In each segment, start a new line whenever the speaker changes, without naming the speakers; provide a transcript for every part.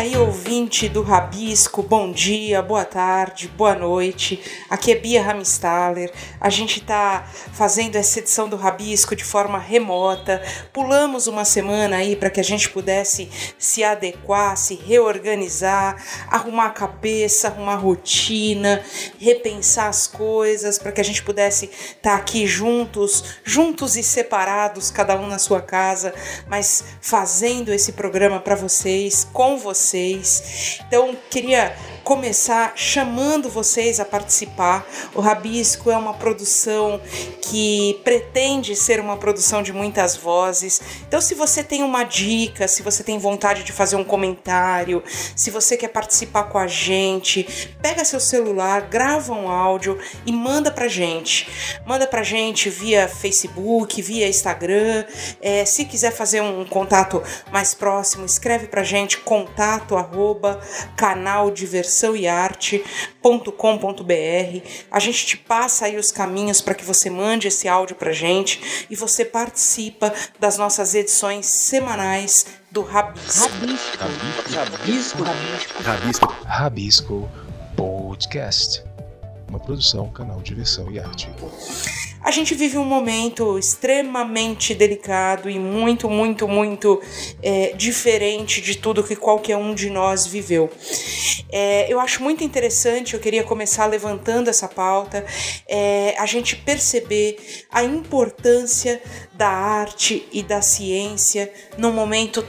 aí, ouvinte do Rabisco, bom dia, boa tarde, boa noite. Aqui é Bia Ramstaller. A gente está fazendo essa edição do Rabisco de forma remota. Pulamos uma semana aí para que a gente pudesse se adequar, se reorganizar, arrumar a cabeça, arrumar a rotina, repensar as coisas, para que a gente pudesse estar tá aqui juntos, juntos e separados, cada um na sua casa, mas fazendo esse programa para vocês, com vocês. Então, queria começar chamando vocês a participar. O Rabisco é uma produção que pretende ser uma produção de muitas vozes. Então, se você tem uma dica, se você tem vontade de fazer um comentário, se você quer participar com a gente, pega seu celular, grava um áudio e manda pra gente. Manda pra gente via Facebook, via Instagram. É, se quiser fazer um contato mais próximo, escreve pra gente contato arroba canal diversão e arte.com.br. A gente te passa aí os caminhos para que você mande esse áudio pra gente e você participa das nossas edições semanais do Rabisco.
Rabisco. Rabisco. Rabisco. Rabisco. Rabisco Podcast. Uma produção, canal Diversão e Arte.
A gente vive um momento extremamente delicado e muito, muito, muito é, diferente de tudo que qualquer um de nós viveu. É, eu acho muito interessante, eu queria começar levantando essa pauta, é, a gente perceber a importância da arte e da ciência num momento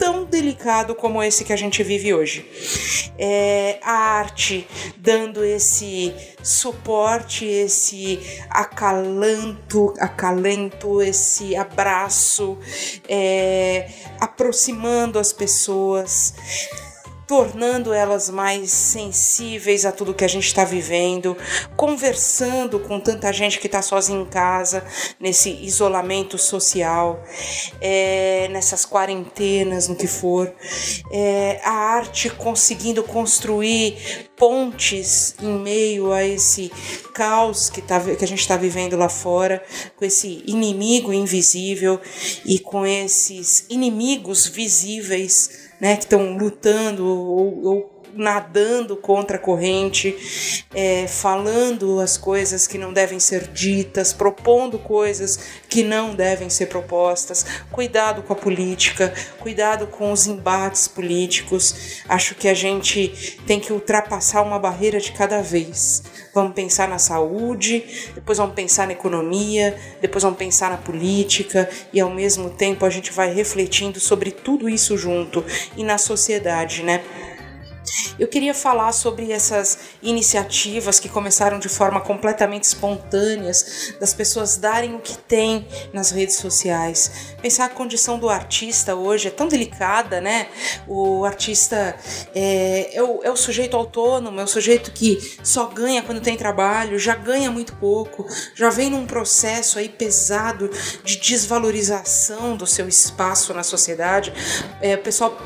tão delicado como esse que a gente vive hoje. É, a arte dando esse suporte, esse acalanto, acalento, esse abraço, é, aproximando as pessoas tornando elas mais sensíveis a tudo que a gente está vivendo, conversando com tanta gente que está sozinha em casa, nesse isolamento social, é, nessas quarentenas, no que for. É, a arte conseguindo construir pontes em meio a esse caos que, tá, que a gente está vivendo lá fora, com esse inimigo invisível e com esses inimigos visíveis né, que estão lutando ou, ou nadando contra a corrente, é, falando as coisas que não devem ser ditas, propondo coisas que não devem ser propostas. Cuidado com a política, cuidado com os embates políticos. Acho que a gente tem que ultrapassar uma barreira de cada vez. Vamos pensar na saúde, depois vamos pensar na economia, depois vamos pensar na política e ao mesmo tempo a gente vai refletindo sobre tudo isso junto e na sociedade, né? Eu queria falar sobre essas iniciativas que começaram de forma completamente espontâneas, das pessoas darem o que têm nas redes sociais. Pensar a condição do artista hoje é tão delicada, né? O artista é, é, o, é o sujeito autônomo, é o sujeito que só ganha quando tem trabalho, já ganha muito pouco, já vem num processo aí pesado de desvalorização do seu espaço na sociedade. É, o pessoal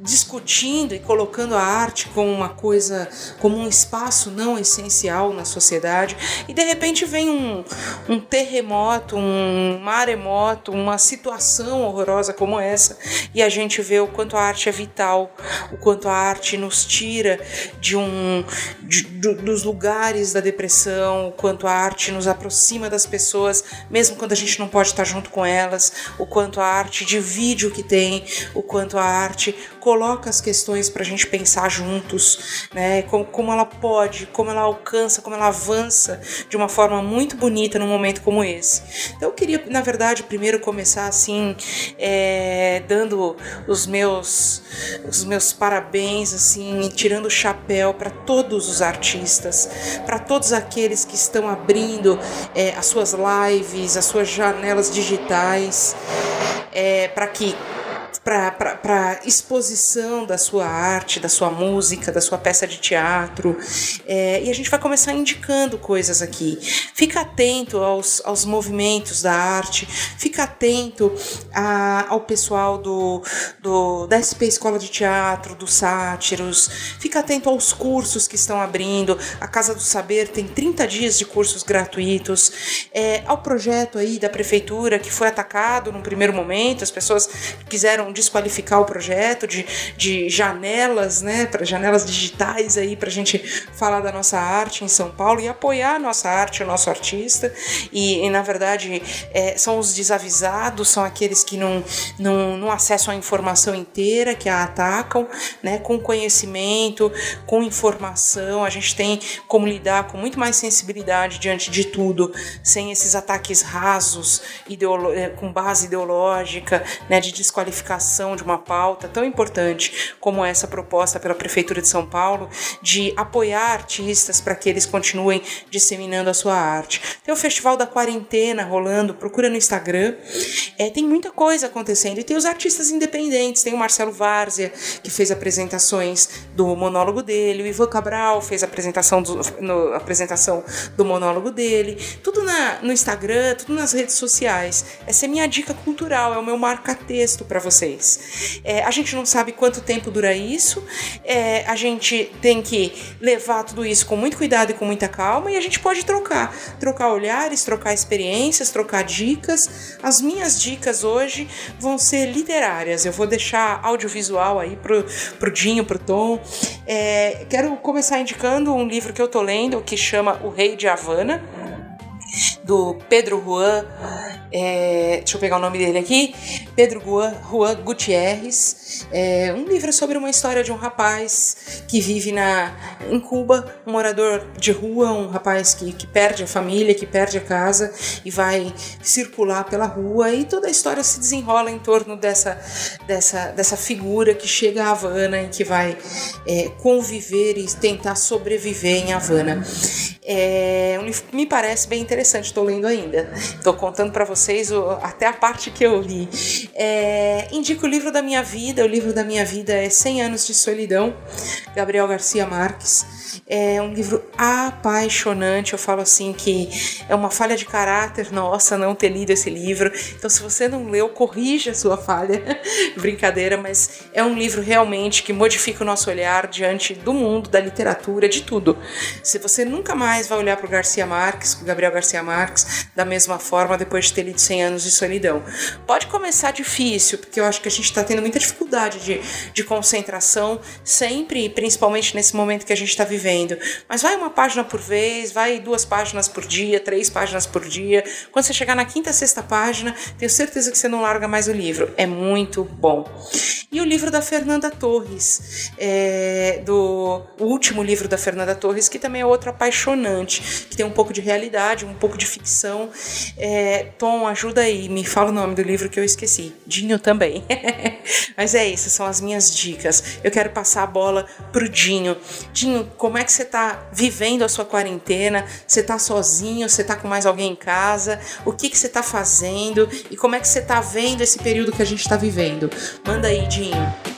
discutindo e colocando a arte como uma coisa, como um espaço não essencial na sociedade, e de repente vem um, um terremoto, um maremoto, uma situação horrorosa como essa, e a gente vê o quanto a arte é vital, o quanto a arte nos tira de um de, dos lugares da depressão, o quanto a arte nos aproxima das pessoas, mesmo quando a gente não pode estar junto com elas, o quanto a arte divide o que tem, o quanto a arte coloca as questões para a gente pensar juntos, né? Como, como ela pode, como ela alcança, como ela avança de uma forma muito bonita num momento como esse. Então eu queria, na verdade, primeiro começar assim, é, dando os meus, os meus parabéns, assim, tirando o chapéu para todos os artistas, para todos aqueles que estão abrindo é, as suas lives, as suas janelas digitais, é, para que para exposição da sua arte, da sua música, da sua peça de teatro. É, e a gente vai começar indicando coisas aqui. Fica atento aos, aos movimentos da arte, fica atento a, ao pessoal do, do, da SP Escola de Teatro, dos Sátiros, fica atento aos cursos que estão abrindo. A Casa do Saber tem 30 dias de cursos gratuitos. É, ao projeto aí da prefeitura que foi atacado no primeiro momento, as pessoas quiseram desqualificar o projeto, de, de janelas, né, para janelas digitais aí para a gente falar da nossa arte em São Paulo e apoiar a nossa arte, o nosso artista. E, e na verdade é, são os desavisados, são aqueles que não, não, não acessam a informação inteira, que a atacam, né, com conhecimento, com informação. A gente tem como lidar com muito mais sensibilidade diante de tudo, sem esses ataques rasos, eh, com base ideológica, né, de desqualificação de uma pauta tão importante como essa proposta pela Prefeitura de São Paulo, de apoiar artistas para que eles continuem disseminando a sua arte. Tem o Festival da Quarentena rolando, procura no Instagram. É, tem muita coisa acontecendo. E tem os artistas independentes, tem o Marcelo Várzea, que fez apresentações do monólogo dele, o Ivan Cabral fez apresentação do, no, apresentação do monólogo dele. Tudo na, no Instagram, tudo nas redes sociais. Essa é minha dica cultural, é o meu marca-texto para vocês. É, a gente não sabe quanto tempo dura isso, é, a gente tem que levar tudo isso com muito cuidado e com muita calma e a gente pode trocar. Trocar olhares, trocar experiências, trocar dicas. As minhas dicas hoje vão ser literárias. Eu vou deixar audiovisual aí pro, pro Dinho, pro Tom. É, quero começar indicando um livro que eu tô lendo que chama O Rei de Havana do Pedro Juan, é, deixa eu pegar o nome dele aqui, Pedro Juan, Gutierrez, é, um livro sobre uma história de um rapaz que vive na, em Cuba, um morador de rua, um rapaz que, que perde a família, que perde a casa e vai circular pela rua e toda a história se desenrola em torno dessa, dessa, dessa figura que chega a Havana e que vai é, conviver e tentar sobreviver em Havana. É um livro que me parece bem interessante, estou lendo ainda. Estou contando para vocês o, até a parte que eu li. É, indico o livro da minha vida. O livro da minha vida é 100 Anos de Solidão, Gabriel Garcia Marques. É um livro apaixonante. Eu falo assim que é uma falha de caráter nossa não ter lido esse livro. Então, se você não leu, corrija a sua falha. Brincadeira, mas é um livro realmente que modifica o nosso olhar diante do mundo, da literatura, de tudo. Se você nunca mais vai olhar para o Garcia Marques, Gabriel Garcia Marques, da mesma forma depois de ter lido 100 anos de solidão. Pode começar difícil, porque eu acho que a gente está tendo muita dificuldade de, de concentração, sempre, principalmente nesse momento que a gente está vivendo. Mas vai uma página por vez, vai duas páginas por dia, três páginas por dia. Quando você chegar na quinta, sexta página, tenho certeza que você não larga mais o livro. É muito bom. E o livro da Fernanda Torres, é, do o último livro da Fernanda Torres, que também é outro apaixonante, que tem um pouco de realidade, um pouco de ficção. É, Tom, ajuda aí, me fala o nome do livro que eu esqueci. Dinho também. Mas é isso, são as minhas dicas. Eu quero passar a bola pro Dinho. Dinho, como é que você está vivendo a sua quarentena, você está sozinho, você está com mais alguém em casa, o que, que você está fazendo e como é que você está vendo esse período que a gente está vivendo. Manda aí, Dinho.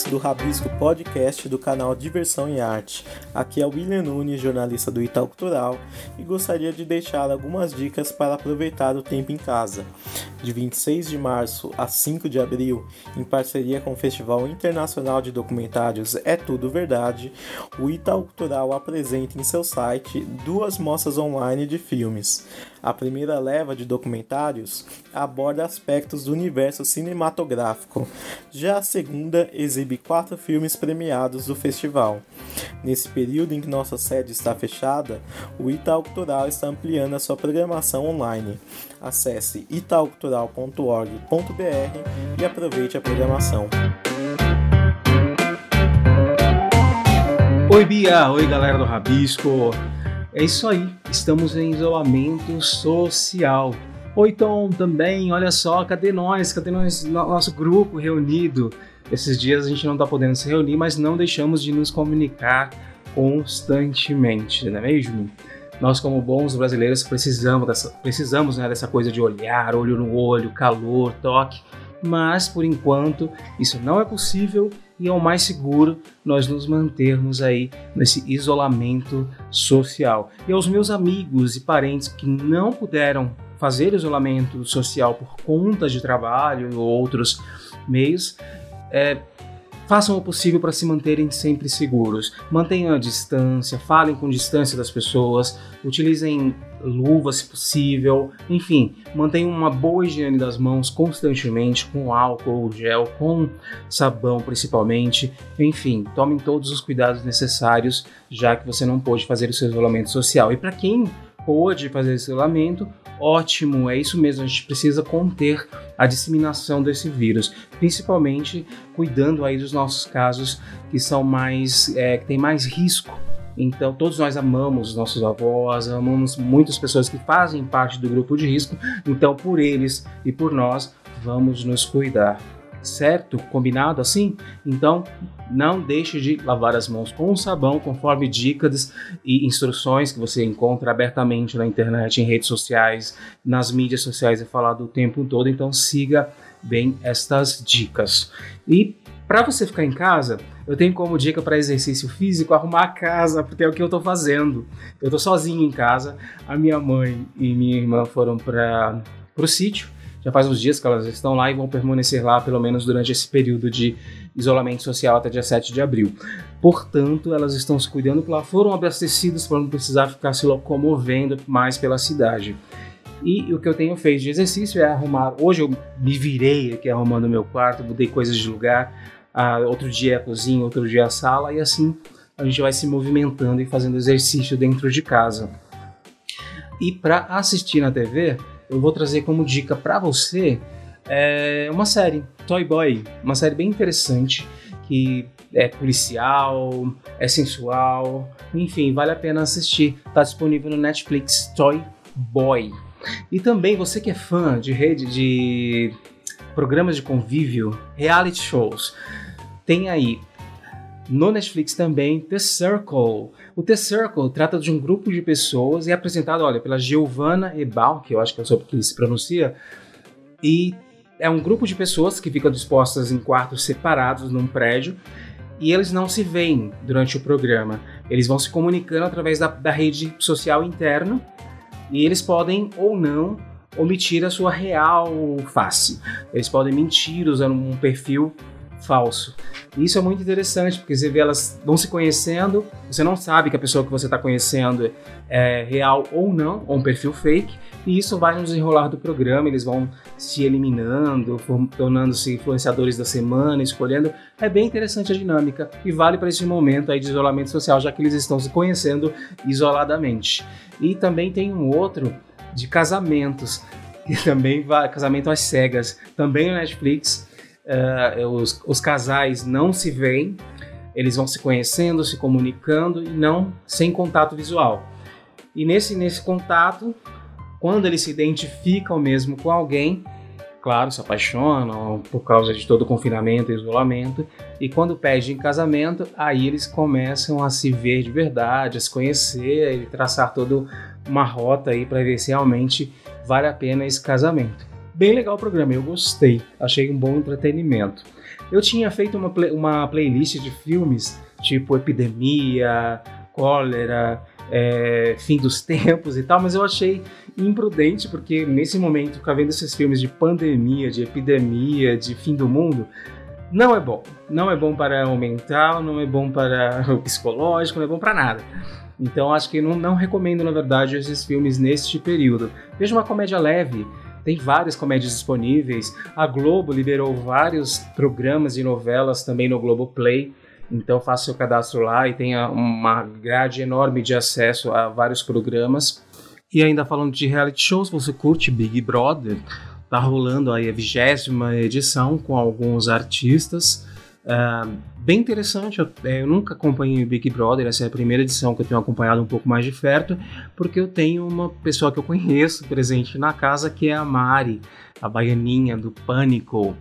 Ouvintes do Rabisco Podcast do canal Diversão e Arte. Aqui é o William Nunes, jornalista do Itaú Cultural, e gostaria de deixar algumas dicas para aproveitar o tempo em casa. De 26 de março a 5 de abril, em parceria com o Festival Internacional de Documentários É Tudo Verdade, o Itaú Cultural apresenta em seu site duas mostras online de filmes. A primeira leva de documentários aborda aspectos do universo cinematográfico. Já a segunda exibe quatro filmes premiados do festival. Nesse período em que nossa sede está fechada, o Itaú Cultural está ampliando a sua programação online. Acesse itaucultural.org.br e aproveite a programação.
Oi Bia, oi galera do Rabisco. É isso aí, estamos em isolamento social. Ou então também, olha só, cadê nós? Cadê nós, nosso grupo reunido? Esses dias a gente não está podendo se reunir, mas não deixamos de nos comunicar constantemente, não é mesmo? Nós, como bons brasileiros, precisamos dessa, precisamos né, dessa coisa de olhar, olho no olho, calor, toque, mas por enquanto isso não é possível e é o mais seguro nós nos mantermos aí nesse isolamento social. E aos meus amigos e parentes que não puderam fazer isolamento social por conta de trabalho ou outros meios, é, façam o possível para se manterem sempre seguros. Mantenham a distância, falem com distância das pessoas, utilizem luvas se possível, enfim, mantenham uma boa higiene das mãos constantemente, com álcool, gel, com sabão principalmente, enfim, tomem todos os cuidados necessários, já que você não pôde fazer o seu isolamento social. E para quem pôde fazer esse isolamento, ótimo, é isso mesmo, a gente precisa conter a disseminação desse vírus, principalmente cuidando aí dos nossos casos que são mais, é, que tem mais risco. Então, todos nós amamos os nossos avós, amamos muitas pessoas que fazem parte do grupo de risco. Então, por eles e por nós, vamos nos cuidar certo? Combinado assim? Então, não deixe de lavar as mãos com sabão, conforme dicas e instruções que você encontra abertamente na internet, em redes sociais, nas mídias sociais é falado o tempo todo. Então, siga bem estas dicas. E para você ficar em casa, eu tenho como dica para exercício físico arrumar a casa, porque é o que eu estou fazendo. Eu estou sozinho em casa, a minha mãe e minha irmã foram para o sítio já faz uns dias que elas estão lá e vão permanecer lá pelo menos durante esse período de isolamento social até dia 7 de abril. Portanto, elas estão se cuidando lá foram abastecidas para não precisar ficar se locomovendo mais pela cidade. E o que eu tenho feito de exercício é arrumar. Hoje eu me virei aqui arrumando meu quarto, mudei coisas de lugar. Uh, outro dia a cozinha, outro dia a sala, e assim a gente vai se movimentando e fazendo exercício dentro de casa. E para assistir na TV, eu vou trazer como dica para você é uma série, Toy Boy, uma série bem interessante que é policial, é sensual, enfim, vale a pena assistir. Está disponível no Netflix Toy Boy. E também você que é fã de rede de programas de convívio, reality shows, tem aí no Netflix também The Circle. O The Circle trata de um grupo de pessoas e é apresentado, olha, pela Giovanna Ebal, que eu acho que é sobre que se pronuncia, e é um grupo de pessoas que ficam dispostas em quartos separados num prédio e eles não se veem durante o programa. Eles vão se comunicando através da, da rede social interna e eles podem ou não omitir a sua real face. Eles podem mentir usando um perfil falso. E isso é muito interessante, porque você vê elas vão se conhecendo, você não sabe que a pessoa que você está conhecendo é real ou não, ou um perfil fake, e isso vai no desenrolar do programa, eles vão se eliminando, tornando-se influenciadores da semana, escolhendo. É bem interessante a dinâmica e vale para esse momento aí de isolamento social, já que eles estão se conhecendo isoladamente. E também tem um outro de casamentos, que também vai, casamento às cegas, também no Netflix, uh, os, os casais não se veem, eles vão se conhecendo, se comunicando e não sem contato visual. E nesse, nesse contato, quando eles se identificam mesmo com alguém, claro, se apaixonam por causa de todo o confinamento e isolamento, e quando pedem casamento, aí eles começam a se ver de verdade, a se conhecer e traçar toda uma rota aí para ver se realmente vale a pena esse casamento. Bem legal o programa, eu gostei, achei um bom entretenimento. Eu tinha feito uma, play, uma playlist de filmes tipo Epidemia, Cólera, é, Fim dos Tempos e tal, mas eu achei imprudente porque nesse momento ficar vendo esses filmes de pandemia, de epidemia, de fim do mundo, não é bom. Não é bom para o mental, não é bom para o psicológico, não é bom para nada. Então acho que não, não recomendo, na verdade, esses filmes neste período. Veja uma comédia leve, tem várias comédias disponíveis. A Globo liberou vários programas e novelas também no Globo Play. Então faça seu cadastro lá e tenha uma grade enorme de acesso a vários programas. E ainda falando de reality shows, você curte Big Brother? Tá rolando aí a vigésima edição com alguns artistas. Uh, bem interessante, eu, é, eu, nunca acompanhei o Big Brother, essa é a primeira edição que eu tenho acompanhado um pouco mais de perto, porque eu tenho uma pessoa que eu conheço presente na casa, que é a Mari, a baianinha do Pânico,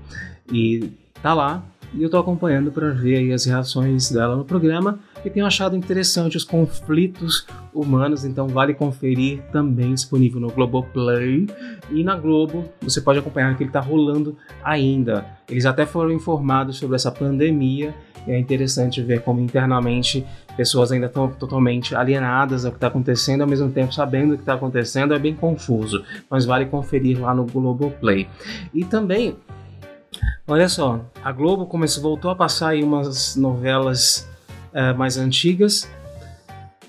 e tá lá, e eu tô acompanhando para ver as reações dela no programa, e tenho achado interessante os conflitos humanos, então vale conferir também disponível no Globoplay e na Globo você pode acompanhar que ele está rolando ainda. Eles até foram informados sobre essa pandemia e é interessante ver como internamente pessoas ainda estão totalmente alienadas ao que está acontecendo, ao mesmo tempo sabendo o que está acontecendo, é bem confuso, mas vale conferir lá no Globoplay. E também Olha só, a Globo começou, voltou a passar aí umas novelas é, mais antigas,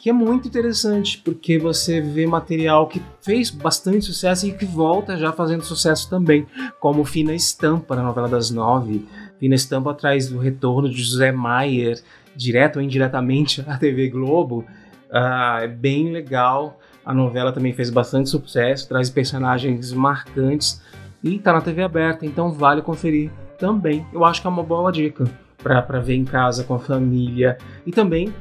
que é muito interessante, porque você vê material que fez bastante sucesso e que volta já fazendo sucesso também, como Fina Estampa, na novela das nove. Fina Estampa atrás do retorno de José Maier, direto ou indiretamente à TV Globo. Uh, é bem legal. A novela também fez bastante sucesso, traz personagens marcantes e está na TV aberta, então vale conferir também. Eu acho que é uma boa dica para ver em casa com a família. E também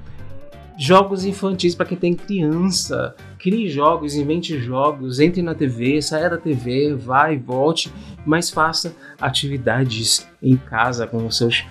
jogos infantis para quem tem criança. Crie jogos, invente jogos, entre na TV, saia da TV, vai, volte, mas faça atividades em casa com os seus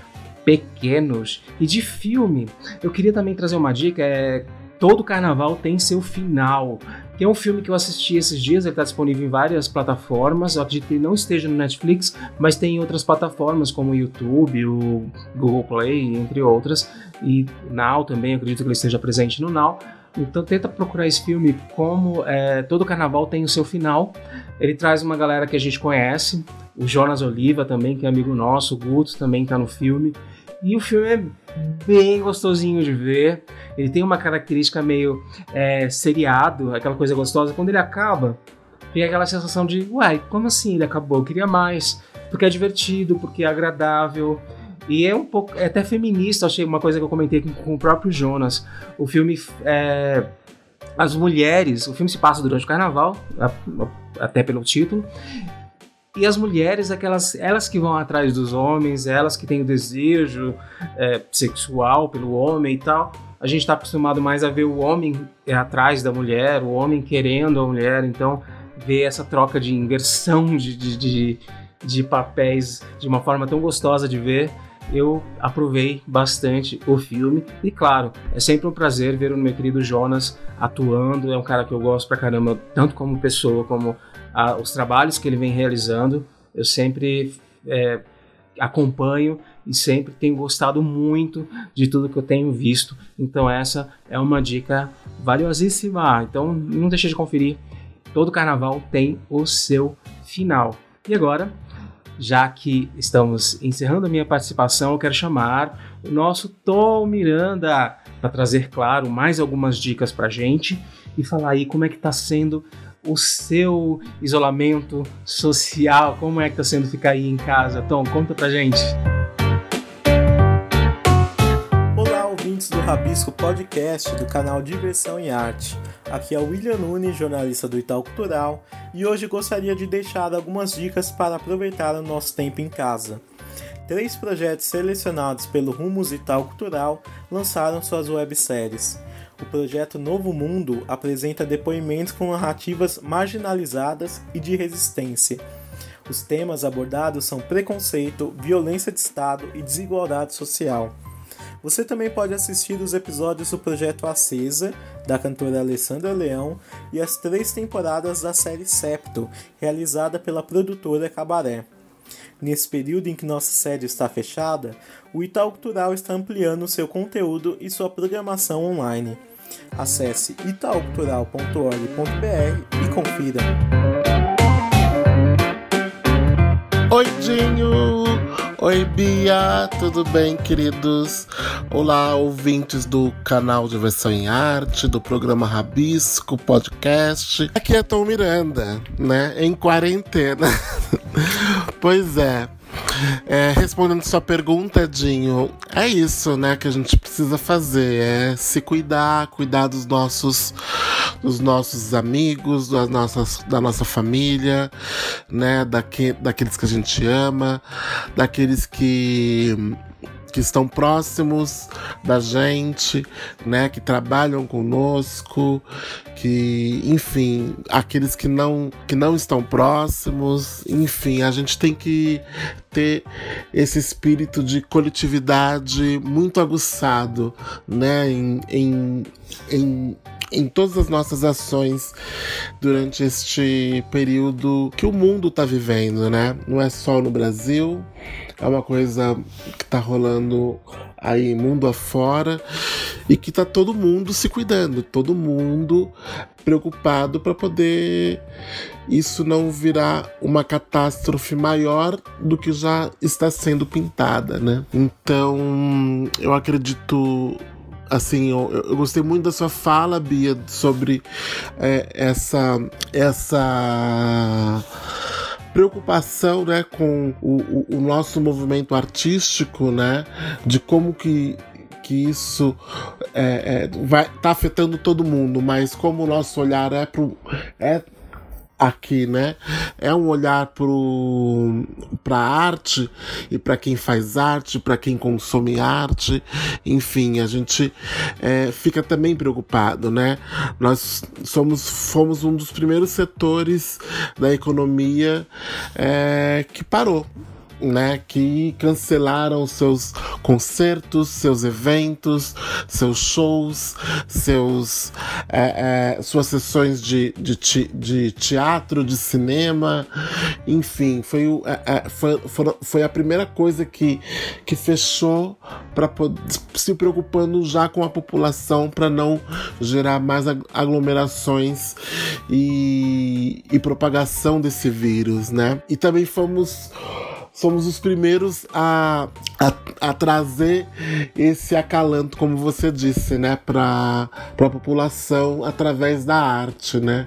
pequenos. E de filme, eu queria também trazer uma dica, é todo carnaval tem seu final. Tem um filme que eu assisti esses dias, ele está disponível em várias plataformas. Eu acredito que ele não esteja no Netflix, mas tem em outras plataformas como o YouTube, o Google Play, entre outras. E Now também, acredito que ele esteja presente no Now. Então tenta procurar esse filme como é, todo carnaval tem o seu final. Ele traz uma galera que a gente conhece, o Jonas Oliva também, que é amigo nosso, o Guto também está no filme. E o filme é bem gostosinho de ver. Ele tem uma característica meio é, seriado, aquela coisa gostosa. Quando ele acaba, tem aquela sensação de, uai, como assim ele acabou? Eu queria mais. Porque é divertido, porque é agradável. E é um pouco, é até feminista, achei uma coisa que eu comentei com, com o próprio Jonas. O filme é, as mulheres, o filme se passa durante o carnaval, até pelo título, e as mulheres, aquelas, elas que vão atrás dos homens, elas que têm o desejo é, sexual pelo homem e tal. A gente está acostumado mais a ver o homem é, atrás da mulher, o homem querendo a mulher, então ver essa troca de inversão de, de, de, de papéis de uma forma tão gostosa de ver eu aprovei bastante o filme. E claro, é sempre um prazer ver o meu querido Jonas atuando. É um cara que eu gosto pra caramba, tanto como pessoa, como a, os trabalhos que ele vem realizando. Eu sempre é, acompanho e sempre tenho gostado muito de tudo que eu tenho visto. Então, essa é uma dica valiosíssima. Então, não deixe de conferir. Todo carnaval tem o seu final. E agora, já que estamos encerrando a minha participação, eu quero chamar o nosso Tom Miranda para trazer, claro, mais algumas dicas para gente e falar aí como é que está sendo o seu isolamento social, como é que está sendo ficar aí em casa. Tom, conta pra gente.
ouvintes do Rabisco Podcast do canal Diversão e Arte. Aqui é o William Nunes, jornalista do Itaú Cultural, e hoje gostaria de deixar algumas dicas para aproveitar o nosso tempo em casa. Três projetos selecionados pelo Rumos Itaú Cultural lançaram suas webséries. O projeto Novo Mundo apresenta depoimentos com narrativas marginalizadas e de resistência. Os temas abordados são preconceito, violência de Estado e desigualdade social. Você também pode assistir os episódios do projeto Acesa, da cantora Alessandra Leão, e as três temporadas da série Septo, realizada pela produtora Cabaré. Nesse período em que nossa sede está fechada, o Itaú Cultural está ampliando seu conteúdo e sua programação online. Acesse itaucultural.org.br e confira.
Oi, Dinho! Oi, Bia, tudo bem, queridos? Olá, ouvintes do canal Diversão em Arte, do programa Rabisco Podcast. Aqui é Tom Miranda, né? Em quarentena. pois é. É, respondendo sua pergunta, Dinho, é isso, né, que a gente precisa fazer, é se cuidar, cuidar dos nossos, dos nossos amigos, das nossas, da nossa família, né, daque, daqueles que a gente ama, daqueles que que estão próximos da gente, né, que trabalham conosco, que, enfim, aqueles que não que não estão próximos, enfim, a gente tem que ter esse espírito de coletividade muito aguçado, né, em, em, em em todas as nossas ações durante este período que o mundo está vivendo, né? Não é só no Brasil, é uma coisa que está rolando aí mundo afora e que tá todo mundo se cuidando, todo mundo preocupado para poder isso não virar uma catástrofe maior do que já está sendo pintada, né? Então, eu acredito assim, eu, eu, gostei muito da sua fala, Bia, sobre é, essa essa preocupação, né, com o, o, o, nosso movimento artístico, né, de como que que isso é, é, vai tá afetando todo mundo, mas como o nosso olhar é pro é aqui, né? É um olhar para a arte e para quem faz arte, para quem consome arte. Enfim, a gente é, fica também preocupado, né? Nós somos, fomos um dos primeiros setores da economia é, que parou né, que cancelaram seus concertos, seus eventos, seus shows, seus, é, é, suas sessões de, de, de, teatro, de cinema, enfim, foi, é, é foi, foi a primeira coisa que, que fechou para se preocupando já com a população para não gerar mais aglomerações e, e propagação desse vírus, né? E também fomos somos os primeiros a, a, a, trazer esse acalanto, como você disse, né, para a população através da arte, né.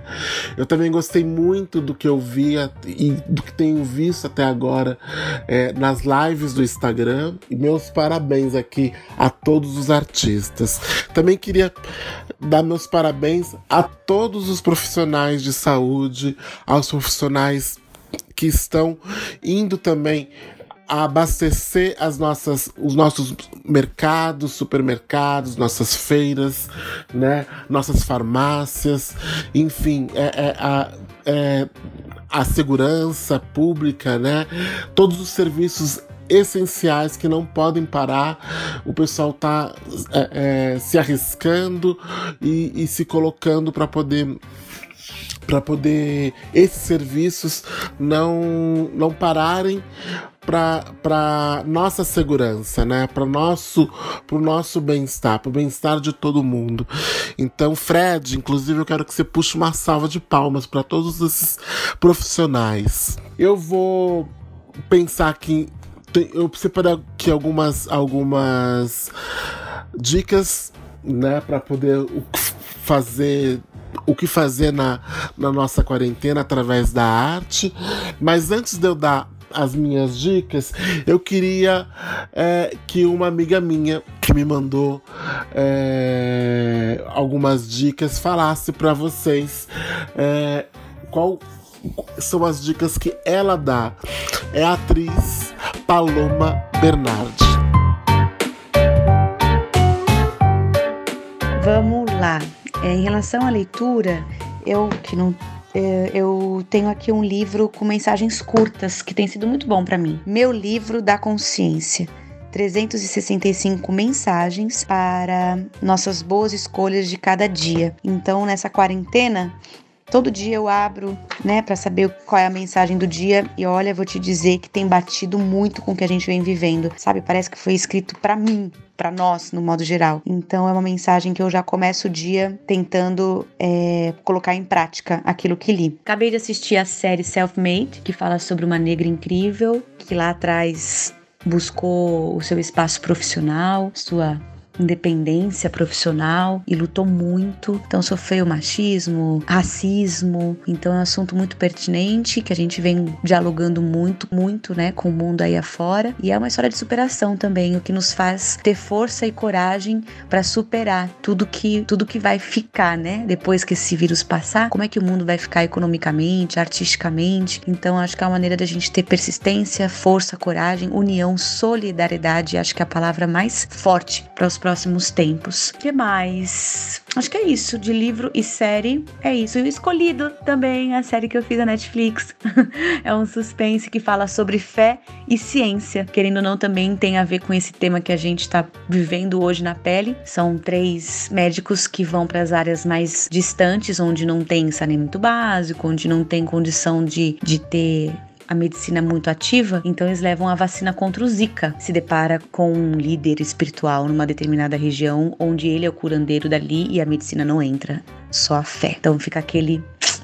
Eu também gostei muito do que eu via e do que tenho visto até agora é, nas lives do Instagram. E meus parabéns aqui a todos os artistas. Também queria dar meus parabéns a todos os profissionais de saúde, aos profissionais que estão indo também a abastecer as nossas, os nossos mercados, supermercados, nossas feiras, né, nossas farmácias, enfim, é, é, a, é, a segurança pública, né, todos os serviços essenciais que não podem parar. O pessoal está é, é, se arriscando e, e se colocando para poder para poder esses serviços não, não pararem para nossa segurança, né? Para nosso pro nosso bem-estar, para o bem-estar de todo mundo. Então, Fred, inclusive eu quero que você puxe uma salva de palmas para todos esses profissionais. Eu vou pensar aqui eu separei aqui algumas algumas dicas, né, para poder fazer o que fazer na, na nossa quarentena através da arte. Mas antes de eu dar as minhas dicas, eu queria é, que uma amiga minha que me mandou é, algumas dicas falasse para vocês é, qual são as dicas que ela dá. É a atriz Paloma Bernardi.
Vamos lá. É, em relação à leitura, eu que não é, eu tenho aqui um livro com mensagens curtas que tem sido muito bom para mim. Meu livro da consciência. 365 mensagens para nossas boas escolhas de cada dia. Então, nessa quarentena, Todo dia eu abro, né, para saber qual é a mensagem do dia e olha, vou te dizer que tem batido muito com o que a gente vem vivendo, sabe? Parece que foi escrito para mim, para nós, no modo geral. Então é uma mensagem que eu já começo o dia tentando é, colocar em prática aquilo que li. Acabei de assistir a série Self-Made, que fala sobre uma negra incrível que lá atrás buscou o seu espaço profissional, sua independência profissional e lutou muito. Então sofreu machismo, racismo. Então é um assunto muito pertinente que a gente vem dialogando muito, muito, né, com o mundo aí afora. E é uma história de superação também, o que nos faz ter força e coragem para superar tudo que tudo que vai ficar, né, depois que esse vírus passar. Como é que o mundo vai ficar economicamente, artisticamente? Então acho que é uma maneira da gente ter persistência, força, coragem, união, solidariedade. Acho que é a palavra mais forte para os próximos tempos. que mais? Acho que é isso. De livro e série, é isso. E o escolhido também, a série que eu fiz na Netflix. é um suspense que fala sobre fé e ciência. Querendo ou não, também tem a ver com esse tema que a gente está vivendo hoje na pele. São três médicos que vão para as áreas mais distantes, onde não tem saneamento básico, onde não tem condição de, de ter a medicina muito ativa, então eles levam a vacina contra o Zika. Se depara com um líder espiritual numa determinada região onde ele é o curandeiro dali e a medicina não entra, só a fé. Então fica aquele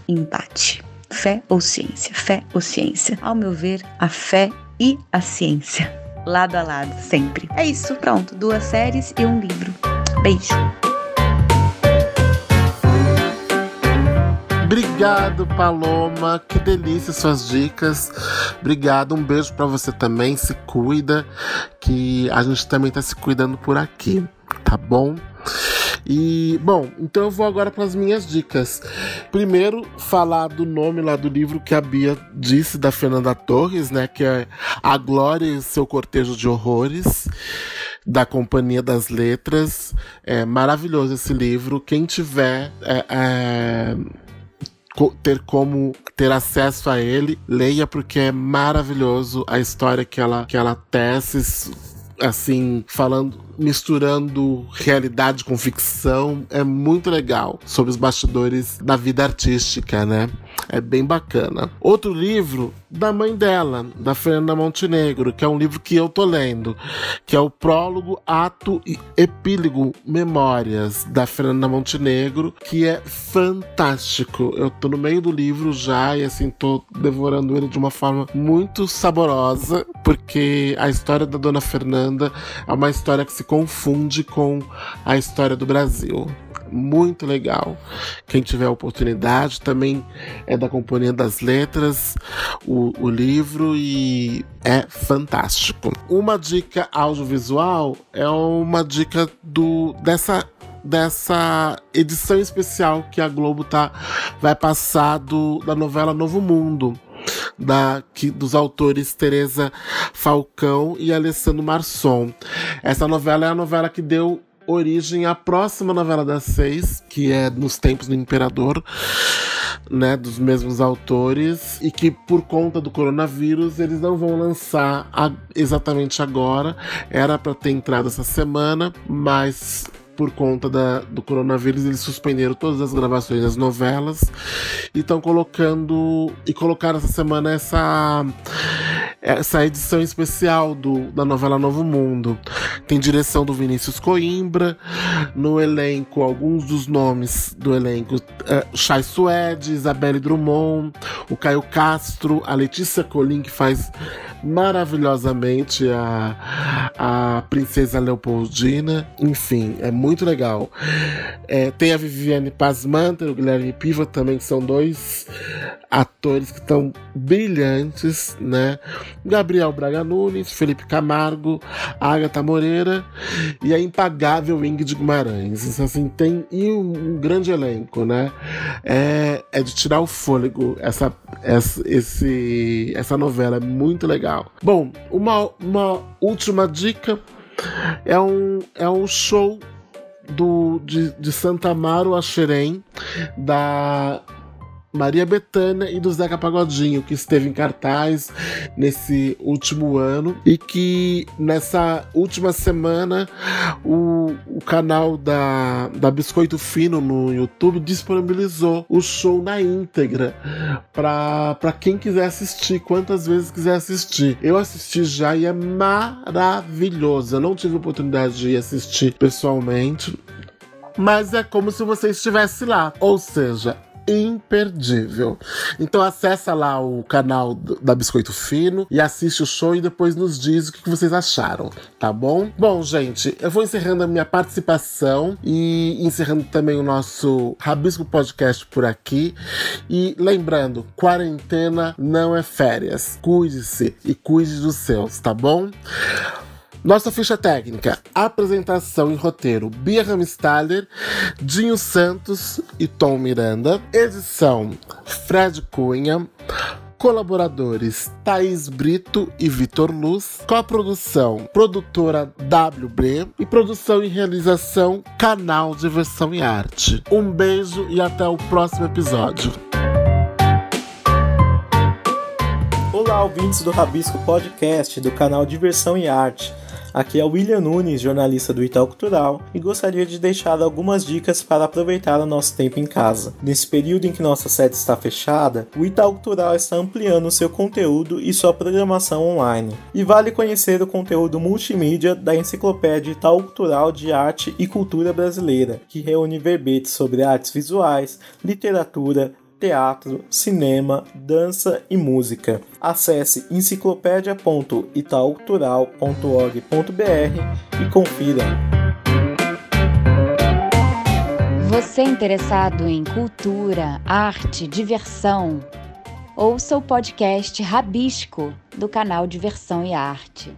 empate. Fé ou ciência? Fé ou ciência? Ao meu ver, a fé e a ciência. Lado a lado, sempre. É isso, pronto. Duas séries e um livro. Beijo.
Obrigado, Paloma. Que delícia suas dicas. Obrigado. Um beijo para você também. Se cuida, que a gente também tá se cuidando por aqui, tá bom? E, bom, então eu vou agora para as minhas dicas. Primeiro, falar do nome lá do livro que a Bia disse, da Fernanda Torres, né? Que é A Glória e seu Cortejo de Horrores da Companhia das Letras. É maravilhoso esse livro. Quem tiver é, é, ter como ter acesso a ele, leia porque é maravilhoso a história que ela, que ela tece, assim, falando misturando realidade com ficção. É muito legal sobre os bastidores da vida artística, né? É bem bacana. Outro livro da mãe dela, da Fernanda Montenegro, que é um livro que eu tô lendo, que é o Prólogo, Ato e Epílogo Memórias, da Fernanda Montenegro, que é fantástico. Eu tô no meio do livro já e assim tô devorando ele de uma forma muito saborosa, porque a história da Dona Fernanda é uma história que se confunde com a história do Brasil. Muito legal. Quem tiver a oportunidade, também é da Companhia das Letras, o, o livro, e é fantástico. Uma dica audiovisual é uma dica do dessa dessa edição especial que a Globo tá vai passar do, da novela Novo Mundo da, que, dos autores Teresa Falcão e Alessandro Marçom. Essa novela é a novela que deu origem à próxima novela das seis, que é Nos Tempos do Imperador, né, dos mesmos autores, e que por conta do coronavírus eles não vão lançar a, exatamente agora. Era para ter entrado essa semana, mas por conta da, do coronavírus, eles suspenderam todas as gravações das novelas e estão colocando. E colocaram essa semana essa, essa edição especial do, da novela Novo Mundo. Tem direção do Vinícius Coimbra, no elenco, alguns dos nomes do elenco: é, Chay Suede, Isabelle Drummond, o Caio Castro, a Letícia Colim, que faz maravilhosamente a, a Princesa Leopoldina. Enfim, é muito muito legal. É, tem a Viviane Pasmanter, o Guilherme Piva também, que são dois atores que estão brilhantes, né? Gabriel Braga Nunes, Felipe Camargo, Agatha Moreira e a impagável Ingrid Guimarães. Então, assim, tem e um, um grande elenco, né? É, é de tirar o fôlego essa, essa, esse, essa novela, é muito legal. Bom, uma, uma última dica é um, é um show do, de, de Santa Amaro a Xerém, da Maria Bethânia e do Zeca Pagodinho, que esteve em cartaz nesse último ano e que nessa última semana o, o canal da, da Biscoito Fino no YouTube disponibilizou o show na íntegra para quem quiser assistir, quantas vezes quiser assistir. Eu assisti já e é maravilhoso. Eu não tive oportunidade de assistir pessoalmente, mas é como se você estivesse lá. Ou seja, imperdível. Então acessa lá o canal da Biscoito Fino e assiste o show e depois nos diz o que vocês acharam, tá bom? Bom, gente, eu vou encerrando a minha participação e encerrando também o nosso Rabisco Podcast por aqui. E lembrando, quarentena não é férias. Cuide-se e cuide dos seus, tá bom? Nossa ficha técnica: apresentação e roteiro: Bia Ramstaller, Dinho Santos e Tom Miranda. Edição: Fred Cunha. Colaboradores Thaís Brito e Vitor Luz. Coprodução Produtora WB. E produção e realização Canal Diversão e Arte. Um beijo e até o próximo episódio.
Olá, ouvintes do Rabisco Podcast do canal Diversão e Arte. Aqui é o William Nunes, jornalista do Itaú Cultural, e gostaria de deixar algumas dicas para aproveitar o nosso tempo em casa. Nesse período em que nossa sede está fechada, o Itaú Cultural está ampliando seu conteúdo e sua programação online. E vale conhecer o conteúdo multimídia da Enciclopédia Itaú Cultural de Arte e Cultura Brasileira, que reúne verbetes sobre artes visuais, literatura, teatro, cinema, dança e música. Acesse enciclopédia.itaucultural.org.br e confira.
Você interessado em cultura, arte, diversão? Ouça o podcast Rabisco do canal Diversão e Arte.